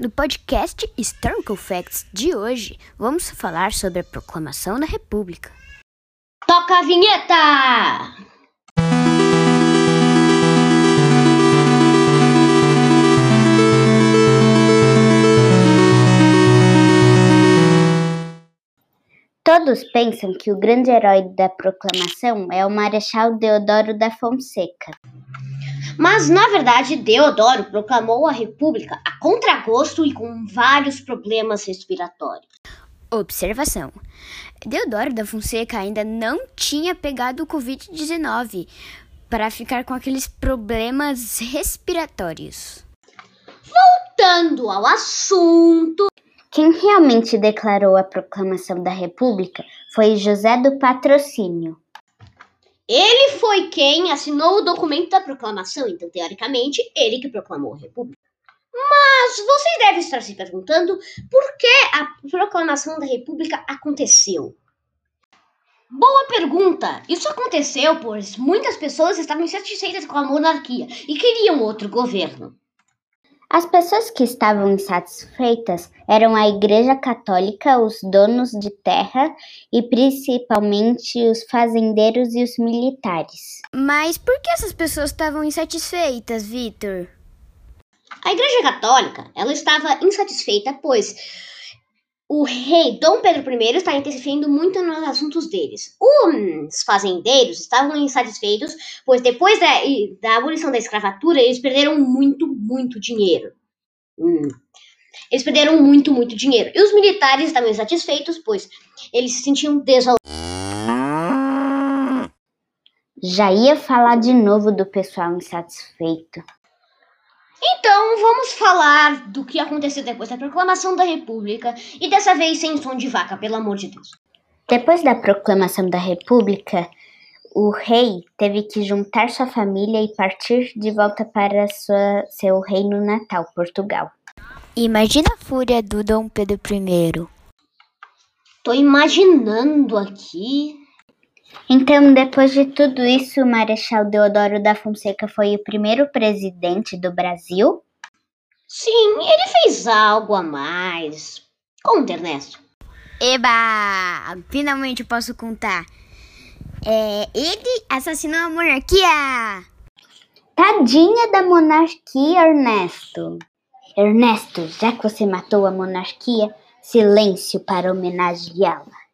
No podcast Historical Facts de hoje, vamos falar sobre a proclamação da República. Toca a vinheta! Todos pensam que o grande herói da proclamação é o Marechal Deodoro da Fonseca. Mas, na verdade, Deodoro proclamou a República a contragosto e com vários problemas respiratórios. Observação: Deodoro da Fonseca ainda não tinha pegado o Covid-19 para ficar com aqueles problemas respiratórios. Voltando ao assunto, Quem realmente declarou a proclamação da República foi José do Patrocínio. Ele foi quem assinou o documento da proclamação, então, teoricamente, ele que proclamou a República. Mas vocês devem estar se perguntando por que a proclamação da República aconteceu. Boa pergunta! Isso aconteceu pois muitas pessoas estavam insatisfeitas com a monarquia e queriam outro governo. As pessoas que estavam insatisfeitas eram a Igreja Católica, os donos de terra e principalmente os fazendeiros e os militares. Mas por que essas pessoas estavam insatisfeitas, Vitor? A Igreja Católica, ela estava insatisfeita, pois o rei Dom Pedro I está interferindo muito nos assuntos deles. Os fazendeiros estavam insatisfeitos, pois depois da, da abolição da escravatura, eles perderam muito, muito dinheiro. Hum. Eles perderam muito, muito dinheiro. E os militares estavam insatisfeitos, pois eles se sentiam desvalorizados. Já ia falar de novo do pessoal insatisfeito. Então, vamos falar do que aconteceu depois da proclamação da República, e dessa vez sem som de vaca, pelo amor de Deus. Depois da proclamação da República, o rei teve que juntar sua família e partir de volta para sua, seu reino natal, Portugal. Imagina a fúria do Dom Pedro I. Tô imaginando aqui. Então, depois de tudo isso, o Marechal Deodoro da Fonseca foi o primeiro presidente do Brasil? Sim, ele fez algo a mais. Conta, Ernesto. Eba! Finalmente eu posso contar. É, ele assassinou a monarquia! Tadinha da monarquia, Ernesto. Ernesto, já que você matou a monarquia, silêncio para homenageá-la.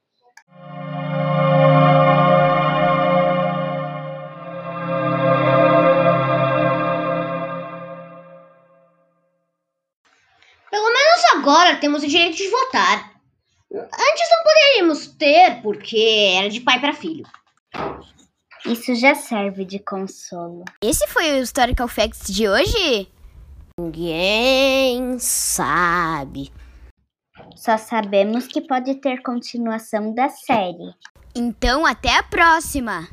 Pelo menos agora temos o direito de votar. Antes não poderíamos ter, porque era de pai para filho. Isso já serve de consolo. Esse foi o Historical Facts de hoje? Ninguém sabe. Só sabemos que pode ter continuação da série. Então, até a próxima!